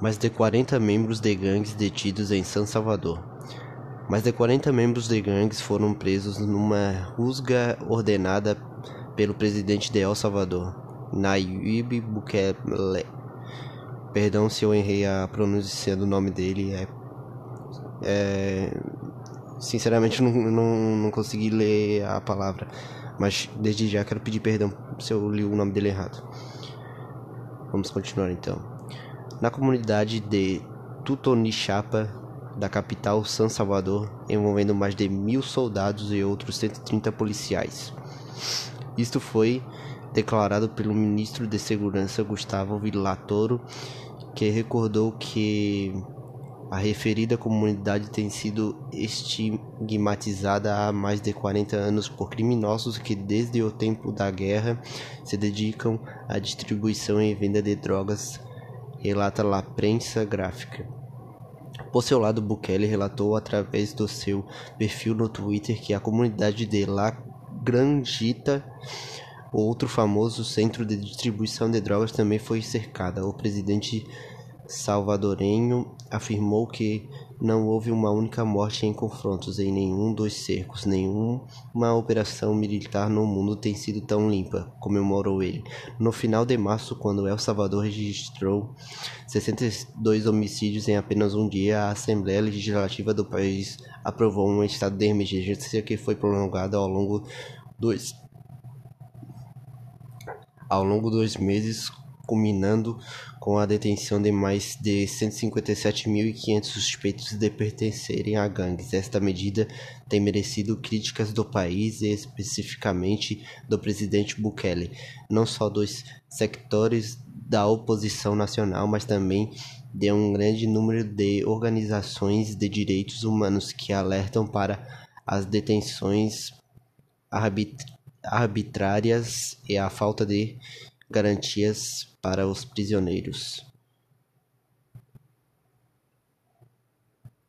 mais de 40 membros de gangues detidos em San Salvador. Mais de 40 membros de gangues foram presos numa rusga ordenada pelo presidente de El Salvador, Nayib Bukele. Perdão se eu errei a pronúncia do nome dele. É, é sinceramente não, não, não consegui ler a palavra, mas desde já quero pedir perdão se eu li o nome dele errado. Vamos continuar então na comunidade de Tutonixapa, da capital San Salvador, envolvendo mais de mil soldados e outros 130 policiais. Isto foi declarado pelo ministro de Segurança Gustavo Villatoro, que recordou que a referida comunidade tem sido estigmatizada há mais de 40 anos por criminosos que, desde o tempo da guerra, se dedicam à distribuição e venda de drogas relata La Prensa Gráfica. Por seu lado, Bukele relatou através do seu perfil no Twitter que a comunidade de La Grangita, outro famoso centro de distribuição de drogas, também foi cercada. O presidente salvadorenho afirmou que não houve uma única morte em confrontos em nenhum dos cercos, nenhuma operação militar no mundo tem sido tão limpa, comemorou ele. No final de março, quando El Salvador registrou 62 homicídios em apenas um dia, a Assembleia Legislativa do país aprovou um estado de emergência que foi prolongado ao longo dos ao longo dos meses culminando com a detenção de mais de 157.500 suspeitos de pertencerem a gangues. Esta medida tem merecido críticas do país e especificamente do presidente Bukele, não só dos sectores da oposição nacional, mas também de um grande número de organizações de direitos humanos que alertam para as detenções arbitrárias e a falta de garantias para os prisioneiros